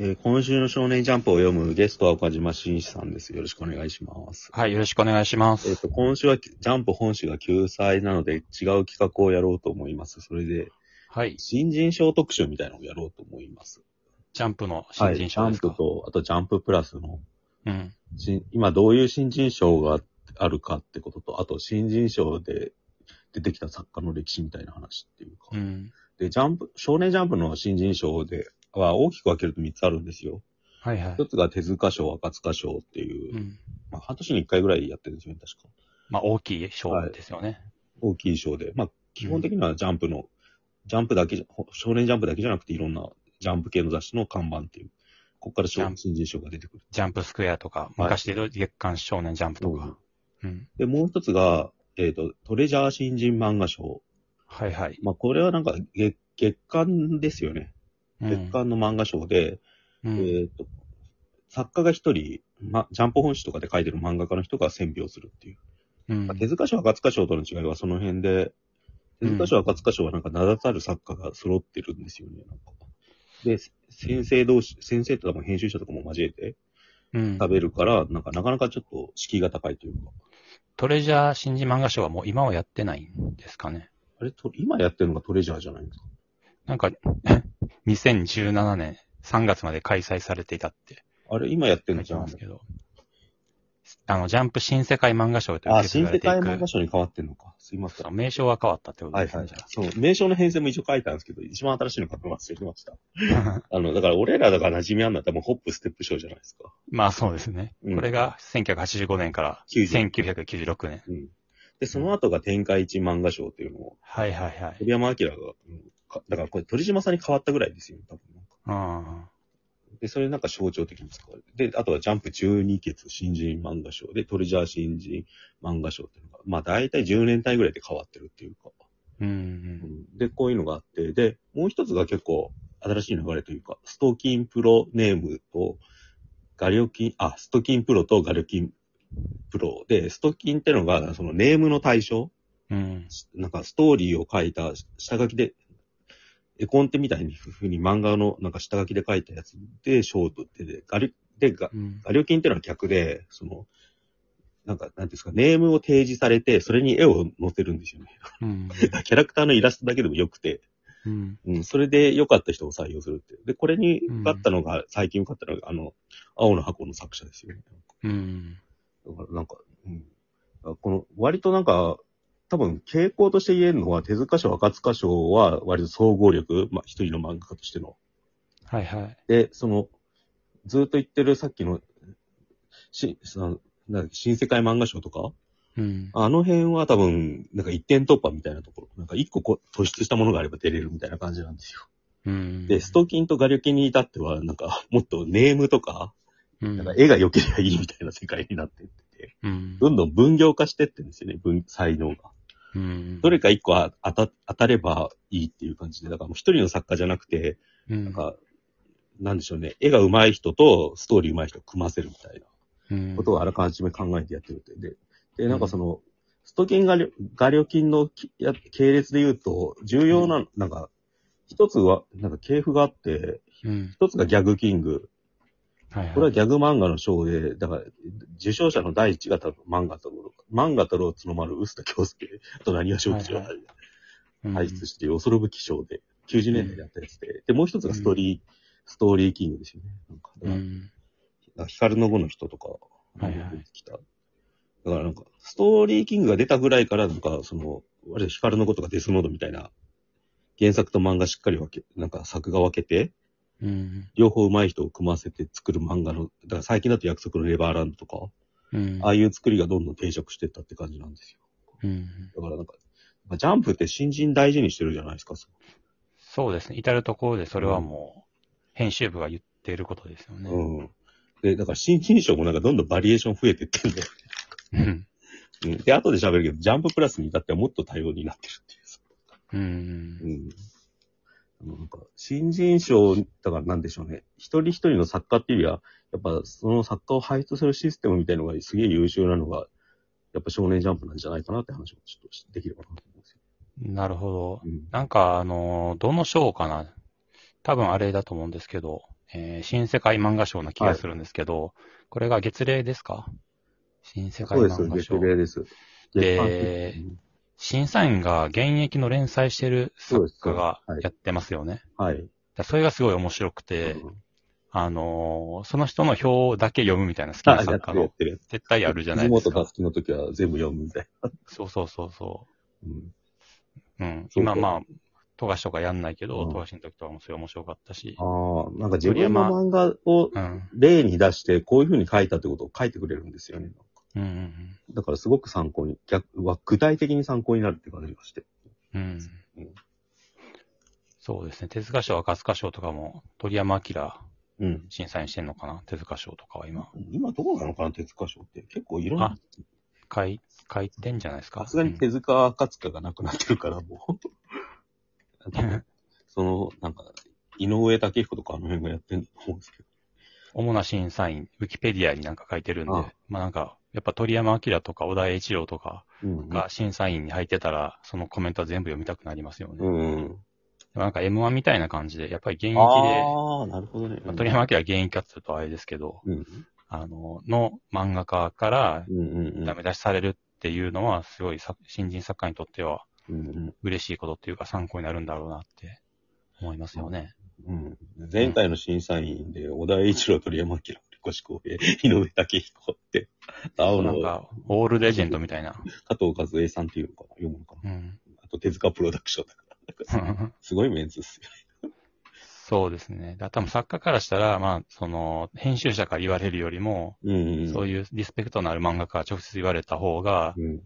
えー今週の少年ジャンプを読むゲストは岡島紳士さんです。よろしくお願いします。はい、よろしくお願いしまえっ、す。と、今週はジャンプ本誌が救済なので違う企画をやろうと思います。それで、はい、新人賞特集みたいなのをやろうと思います。ジャンプのはい。新人ジャン賞ですか、プと、あとジャンププラスの、うん。新今どういう新人賞があるかってことと、あと新人賞で出てきた作家の歴史みたいな話っていうか。うん。で、ジャンプ、少年ジャンプの新人賞では大きく分けると3つあるんですよ。はいはい一。つが手塚賞、赤塚賞っていう、うん。まあ半年に1回ぐらいやってるんですよね、確か。まあ、大きい賞ですよね。大きい賞で。まあ、基本的にはジャンプの、ジャンプだけじゃ、ほ少年ジャンプだけじゃなくていろんなジャンプ系の雑誌の看板っていう、ここからジャンプ新人賞が出てくる。ジャンプスクエアとか、昔で言うと月刊少年ジャンプとか。うん。で、もう一つが、えっ、と、トレジャー新人漫画賞。はいはい。まあ、これはなんか月、月間ですよね。うん月間の漫画賞で、うん。えっ、と、作家が一人、ま、ジャンプ本誌とかで書いてる漫画家の人が選評するっていう。うんまあ手塚賞、赤塚賞との違いはその辺で、手塚賞、赤塚賞はなんか名だたる作家が揃ってるんですよね。なんかで、先生同士、先生とかも編集者とかも交えてうん食べるから、なんかなかなかちょっと敷居が高いというか。トレジャー新人漫画賞はもう今はやってないんですかね。あれと、今やってるのがトレジャーじゃないんですか？なんか、2017年3月まで開催されていたってあれ、今やってる書いてのじゃんますけど。あの、ジャンプ新世界漫画賞というあ、新世界漫画賞に変わってんのか。すいません。そう名称は変わったってことはいですね。はい。そう、名称の編成も一応書いたんですけど、一番新しいの書くの忘れてました。あの、だから俺らだから馴染みあんのは多分ホップステップ賞じゃないですか。まあそうですね。うんこれが1985年から90 1996年。うん。で、その後が天下一漫画賞っていうのを、はいはいはい。鳥山明が、うんかだからこれ鳥島さんに変わったぐらいですよ、多分なんか。あで、それなんか象徴的に使われて。で、あとはジャンプ12決新人漫画賞で、トレジャー新人漫画賞っていうのが、まあ大体10年単位ぐらいで変わってるっていうか。あ。うんう。うんんで、こういうのがあって、で、もう一つが結構新しい流れというか、ストキンプロネームと、ガリョキン、あ、ストキンプロとガリョキンプロで、ストキンってのが、そのネームの対象うん。なんかストーリーを書いた下書きで、絵コンテみたいにふうに漫画のなんか下書きで書いたやつで賞とってで、ガリ、で、ガうん。ガリョキンっていうのは逆で、その、なんか、なんていうんですか、ネームを提示されて、それに絵を載せるんですよね。うん。キャラクターのイラストだけでもよくて、うん。うん、それで良かった人を採用するって。で、これに受かったのが、最近受かったのが、あの、青の箱の作者ですよね。うん。だからなんか、うん。この、割となんか、多分傾向として言えるのは、手塚賞、赤塚賞は割と総合力、まあ一人の漫画家としての。はいはい。で、その、ずっと言ってるさっきの、し、そのなん新世界漫画賞とか、うん。あの辺は多分、なんか一点突破みたいなところ、なんか一個こう突出したものがあれば出れるみたいな感じなんですよ。うん。で、ストキンとガリョキンに至っては、なんか、もっとネームとか、うん、なんか絵が良ければいいみたいな世界になってってて、うん。どんどん分業化してってんですよね、分、才能が。うん。どれか一個あ当た当たればいいっていう感じで、だからもう一人の作家じゃなくて、うん、なんか、なんでしょうね、絵が上手い人とストーリー上手い人を組ませるみたいなうん、ことをあらかじめ考えてやってるって。で、で、なんかその、ストキンガリョガリョキンの系列で言うと、重要な、なんか、一つは、なんか系譜があって、うん。一つがギャグキング。はいはい。これはギャグ漫画の賞で、だから、受賞者の第一型の漫画と、漫画太郎角丸、臼田恭介 と何は正吉をはいうん輩出して、恐るべき賞で、90年代でやったやつで、で、もう一つがストーリー、ストーリーキングですよね。なんか、だからうん。光の碁の人とか、はいはい出てきた。だからなんか、ストーリーキングが出たぐらいから、なんか、その、割と光の碁とかデスノードみたいな、原作と漫画しっかり分け、なんか作画分けて、うん。両方上手い人を組ませて作る漫画の、だから最近だと約束のネバーランドとか、うん。ああいう作りがどんどん定着してったって感じなんですよ。うん。だからなんか、まあジャンプって新人大事にしてるじゃないですか。そうですね。至るところでそれはもう、編集部が言っていることですよね。うん。で、だから新人賞もなんかどんどんバリエーション増えてってんだよ。うん。うん。で、後で喋るけど、ジャンププラスに至ってはもっと多様になってるっていうさ。うん。うん。なんか、新人賞、だからなんでしょうね。一人一人の作家っていうよりは、やっぱその作家を輩出するシステムみたいなのがすげえ優秀なのが、やっぱ少年ジャンプなんじゃないかなって話をちょっとできればなと思うんですよ。なるほど。うん。なんか、あの、どの賞かな多分あれだと思うんですけど、えー新世界漫画賞な気がするんですけど、これが月例ですか？新世界そうです、月漫画賞。例です。で審査員が現役の連載してる作家がやってますよね。はい。だそれがすごい面白くて、うんあのーその人の表だけ読むみたいな好きな作家の。絶対あるじゃないですか藤本。樹の時は全部読むみたいそうそうそうそな。うんう。うん。今まあ、富樫とかやんないけど、うん富樫の時とかもそれ面白かったし。ああ、なんか自分の漫画をうん。例に出して、こういう風に書いたってことを書いてくれるんですよね。うんうんだからすごく参考に、逆は具体的に参考になるって感じがして。うん。うんうん。そうですね。手塚賞、赤塚賞とかも、鳥山明うん。審査員してんのかな？手塚賞とかは今。今どうなのかな、手塚賞って。結構いろんなあ、書い、書いてんじゃないですか？さすがに手塚赤塚がなくなってるから、もう。なんかその、なんか、井上武彦とかあの辺がやってんだと思うんですけど。主な審査員、ウィキペディアになんか書いてるんで、あまあなんか、やっぱ鳥山明とか小田栄一郎とかうんが審査員に入ってたら、そのコメントは全部読みたくなりますよね。うんなんか M1 みたいな感じで、やっぱり現役で、ああ、なるほどね。まあ、鳥山明は現役かっていうとあれですけど、うん。あの、の漫画家からうんうんうん。ダメ出しされるっていうのは、すごいさ新人作家にとってはうん嬉しいことっていうか参考になるんだろうなって思いますよね。うん。うん。前回の審査員で、小田栄一郎、鳥山明、堀越公平、井上武彦って、青のなんか、オールレジェンドみたいな。加藤和恵さんっていうのかな読むのかなうん。あと手塚プロダクションだから。すごいメンツっすよ。そうですね。だ多分作家からしたら、まあ、その、編集者から言われるよりも、うんうん。そういうリスペクトのある漫画家から直接言われた方が、うん。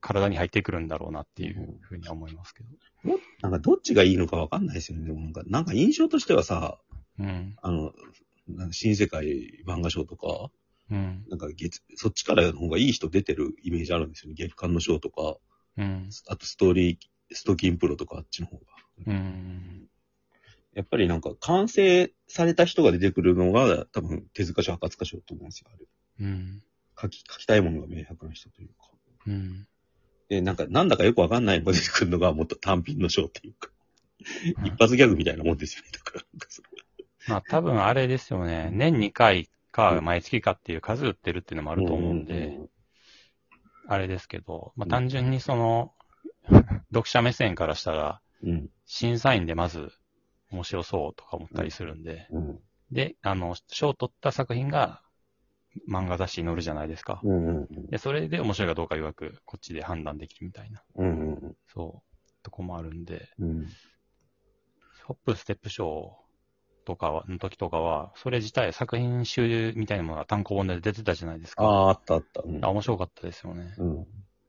体に入ってくるんだろうなっていうふうには思いますけど。なんかどっちがいいのかわかんないですよね。でもなんか、なんか印象としてはさ、うん。あの、なんか新世界漫画賞とか、うん。なんか月、そっちからの方がいい人出てるイメージあるんですよね。月刊の賞とか、うん。あとストーリー、ストキンプロとかあっちの方が。うん。やっぱりなんか完成された人が出てくるのが多分手塚賞、赤塚賞と思うんですよ。あれうん。書き、書きたいものが明白な人というか。うん。で、なんか、なんだかよくわかんないのが出てくるのがもっと単品の賞っていうか、一発ギャグみたいなもんですよね。だからなんかそうまあ多分あれですよね。年2回か毎月かっていう数売ってるっていうのもあると思うんで、あれですけど、まあうん単純にその、読者目線からしたら、うん。審査員でまず面白そうとか思ったりするんで、うん。で、あの、賞を取った作品が漫画雑誌に載るじゃないですか。うん。うん。で、それで面白いかどうか曰く、こっちで判断できるみたいな、うん。うん。そう、とこもあるんで、うん。ホップステップ賞とかは、の時とかは、それ自体作品集みたいなものが単行本で出てたじゃないですか。ああ、あったあった。うんあ面白かったですよね。うん。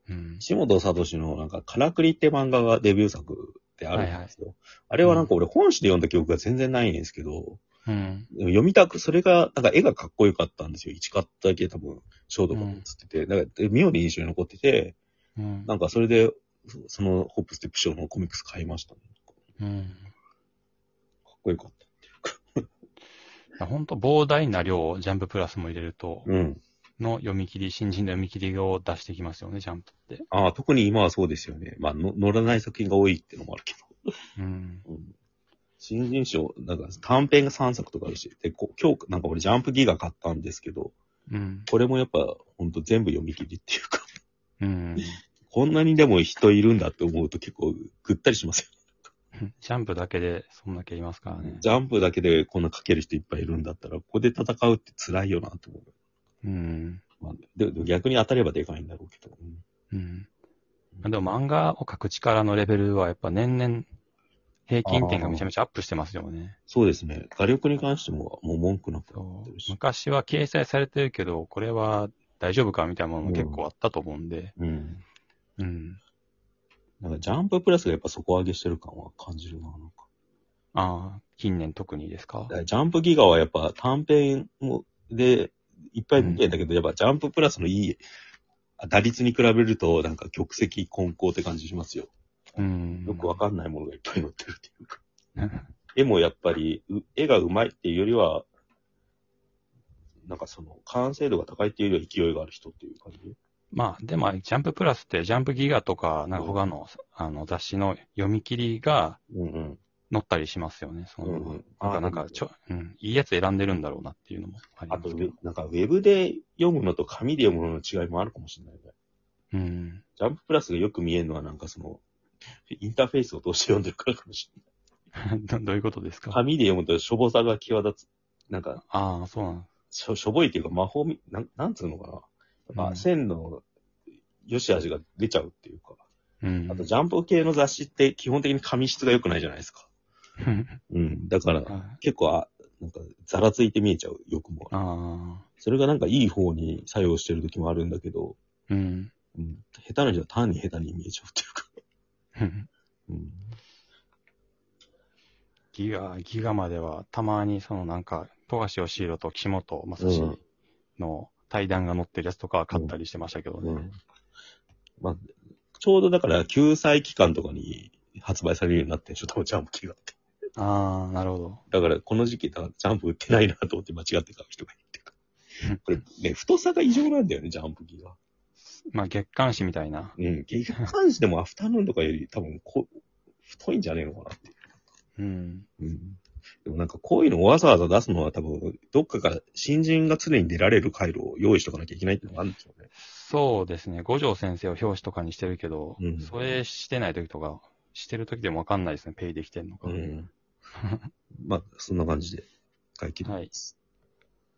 うん。石本聡のなんか、からくりって漫画がデビュー作であるんですよ。あれはなんか俺本誌で読んだ記憶が全然ないんですけど、うん。でも読みたく、それが、なんか絵がかっこよかったんですよ。一カットだけ多分、ショートカットつってて、だからで妙に印象に残ってて、うん。なんかそれで、そそのホップステップショーのコミックス買いましたね。うん。かっこよかった。本当膨大な量をジャンププラスも入れると、うん。の読み切り、新人の読み切りを出してきますよね、ジャンプって。ああ、特に今はそうですよね。まあ、の乗らない作品が多いっていうのもあるけど。うん。うん。新人賞、なんか短編が3作とかあるし、で、こ今日、なんか俺ジャンプギガ買ったんですけど、うん。これもやっぱ、ほんと全部読み切りっていうか、うん。こんなにでも人いるんだって思うと結構ぐったりします ジャンプだけでそんだけいますからよ。ね。ジャンプだけでこんな書ける人いっぱいいるんだったら、ここで戦うって辛いよなと思う。うん。まあ、でで逆に当たればでかいんだろうけど。うん。でも漫画を描く力のレベルはやっぱ年々平均点がめちゃめちゃアップしてますよね。そうですね。画力に関してももう文句なくなそうってるし。昔は掲載されてるけど、これは大丈夫かみたいなものも結構あったと思うんで。うん。うん。なんかジャンププラスがやっぱ底上げしてる感は感じるな。なんかああ、近年特にですか？だからジャンプギガはやっぱ短編もでいっぱい見てんだけど、やっぱジャンププラスのいい打率に比べるとなんか曲石混交って感じしますよ。うん。よくわかんないものがいっぱい載ってるっていうか。絵もやっぱり、う絵が上手いっていうよりは、なんかその、完成度が高いっていうよりは勢いがある人っていう感じ？まあ、でも、ジャンププラスって、ジャンプギガとか、なんか他の、あの、雑誌の読み切りが、うんうん。載ったりしますよね。その、うんうんなんか、なんか、ちょ、うん、いいやつ選んでるんだろうなっていうのもありあと、ますけど。なんか、ウェブで読むのと紙で読むのの違いもあるかもしれないね。うん。ジャンププラスがよく見えるのは、なんかその、インターフェースを通して読んでるからかもしれない。どどういうことですか？紙で読むとしょぼさが際立つ。なんか、ああ、そうなんしょしょぼいっていうか魔法み、なん、なんつうのかな？やっぱうん線の良し悪しが出ちゃうっていうか。うん。あと、ジャンプ系の雑誌って基本的に紙質が良くないじゃないですか。うん。だから、あ結構、あ、なんか、ざらついて見えちゃう、よくも。あそれがなんかいい方に作用してる時もあるんだけど、ー、うん。うん。下手な人は単に下手に見えちゃうっていうか。うん。ギガ、ギガまでは、たまにそのなんか、富樫義弘と岸本正史の対談が載ってるやつとかは買ったりしてましたけどね。うん。まあ、ちょうどだから、救済期間とかに発売されるようになってんでしょ、多分ジャンプ機が。ああ、なるほど。だから、この時期、ジャンプ売ってないなと思って間違って買う人がいるっていうか。これ、ね、太さが異常なんだよね、ジャンプ機が。まあ月刊誌みたいな。うん。月刊誌でもアフタヌーンとかより多分こ、太いんじゃねえのかなっていう。うん。うん。でもなんかこういうのをわざわざ出すのは多分、どっかから新人が常に出られる回路を用意しとかなきゃいけないっていうのがあるんでしょうね。そうですね。五条先生を表紙とかにしてるけど、うんそれしてない時とか、してる時でもわかんないですね。ペイできてんのか。うん。まあ、そんな感じで解決です。